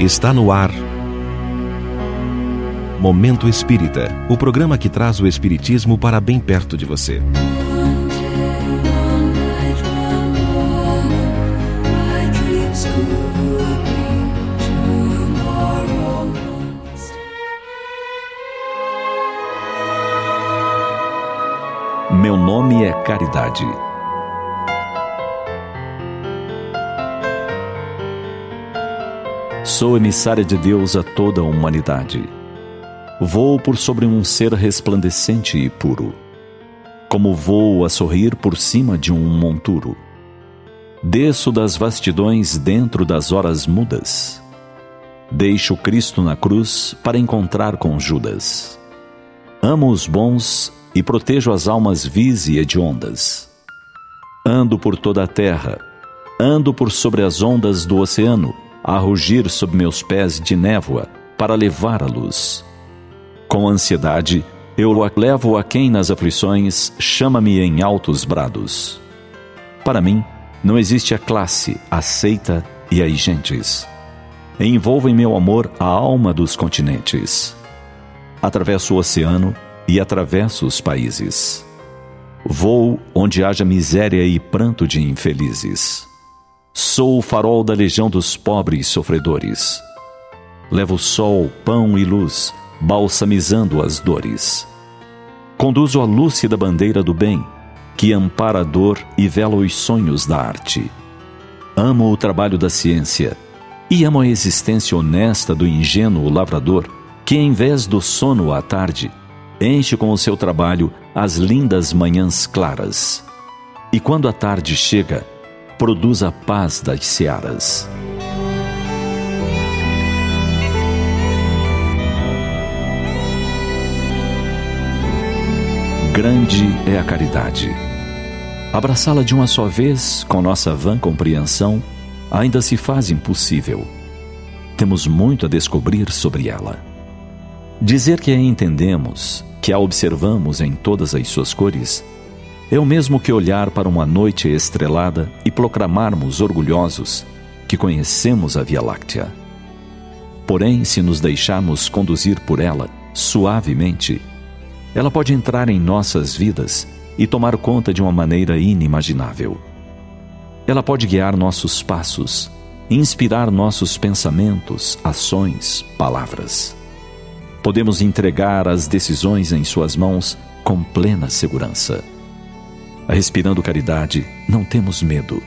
Está no ar. Momento Espírita o programa que traz o Espiritismo para bem perto de você. Meu nome é Caridade. Sou emissária de Deus a toda a humanidade. Vou por sobre um ser resplandecente e puro, como voo a sorrir por cima de um monturo. Desço das vastidões dentro das horas mudas. Deixo Cristo na cruz para encontrar com Judas. Amo os bons e protejo as almas vis e hediondas. Ando por toda a terra, ando por sobre as ondas do oceano, a rugir sob meus pés de névoa para levar a luz. Com ansiedade, eu o levo a quem nas aflições chama-me em altos brados. Para mim, não existe a classe, a seita e as gentes. Envolvo em meu amor a alma dos continentes. Atravesso o oceano e atravesso os países. Vou onde haja miséria e pranto de infelizes. Sou o farol da legião dos pobres sofredores. Levo sol, pão e luz, balsamizando as dores. Conduzo a lúcida bandeira do bem, que ampara a dor e vela os sonhos da arte. Amo o trabalho da ciência e amo a existência honesta do ingênuo lavrador, que em vez do sono à tarde, enche com o seu trabalho as lindas manhãs claras. E quando a tarde chega, produz a paz das searas. Grande é a caridade. Abraçá-la de uma só vez, com nossa vã compreensão, ainda se faz impossível. Temos muito a descobrir sobre ela. Dizer que a entendemos, que a observamos em todas as suas cores, é o mesmo que olhar para uma noite estrelada e proclamarmos orgulhosos que conhecemos a Via Láctea. Porém, se nos deixarmos conduzir por ela suavemente, ela pode entrar em nossas vidas e tomar conta de uma maneira inimaginável. Ela pode guiar nossos passos, inspirar nossos pensamentos, ações, palavras. Podemos entregar as decisões em suas mãos com plena segurança. Respirando caridade, não temos medo.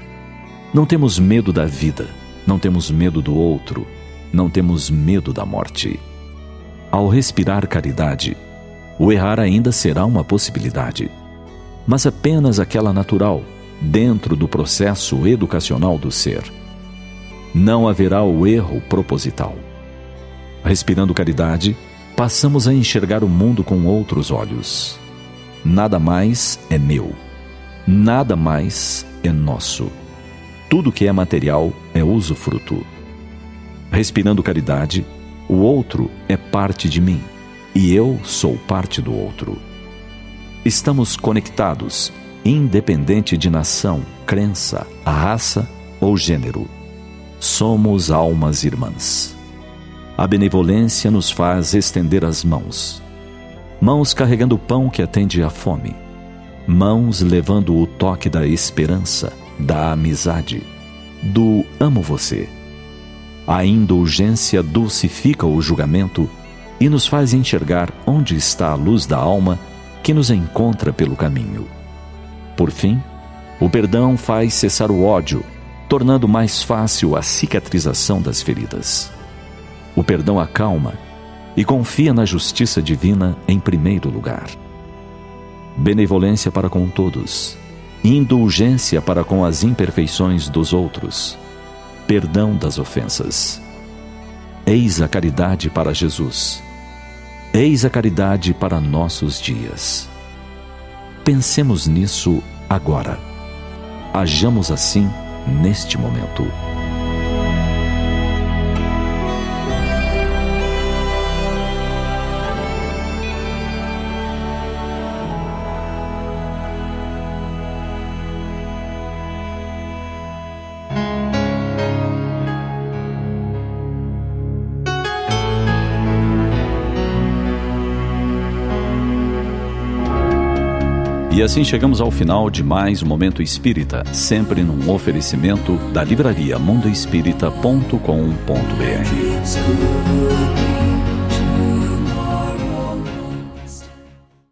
Não temos medo da vida, não temos medo do outro, não temos medo da morte. Ao respirar caridade, o errar ainda será uma possibilidade, mas apenas aquela natural, dentro do processo educacional do ser. Não haverá o erro proposital. Respirando caridade, passamos a enxergar o mundo com outros olhos. Nada mais é meu nada mais é nosso. Tudo que é material é usufruto. Respirando caridade, o outro é parte de mim e eu sou parte do outro. Estamos conectados, independente de nação, crença, raça ou gênero. Somos almas irmãs. A benevolência nos faz estender as mãos. Mãos carregando o pão que atende à fome mãos levando o toque da esperança, da amizade, do amo você. A indulgência dulcifica o julgamento e nos faz enxergar onde está a luz da alma que nos encontra pelo caminho. Por fim, o perdão faz cessar o ódio, tornando mais fácil a cicatrização das feridas. O perdão acalma e confia na justiça divina em primeiro lugar benevolência para com todos, indulgência para com as imperfeições dos outros, perdão das ofensas. Eis a caridade para Jesus. Eis a caridade para nossos dias. Pensemos nisso agora. Hajamos assim neste momento. E assim chegamos ao final de mais um Momento Espírita, sempre num oferecimento da livraria mundoespírita.com.br.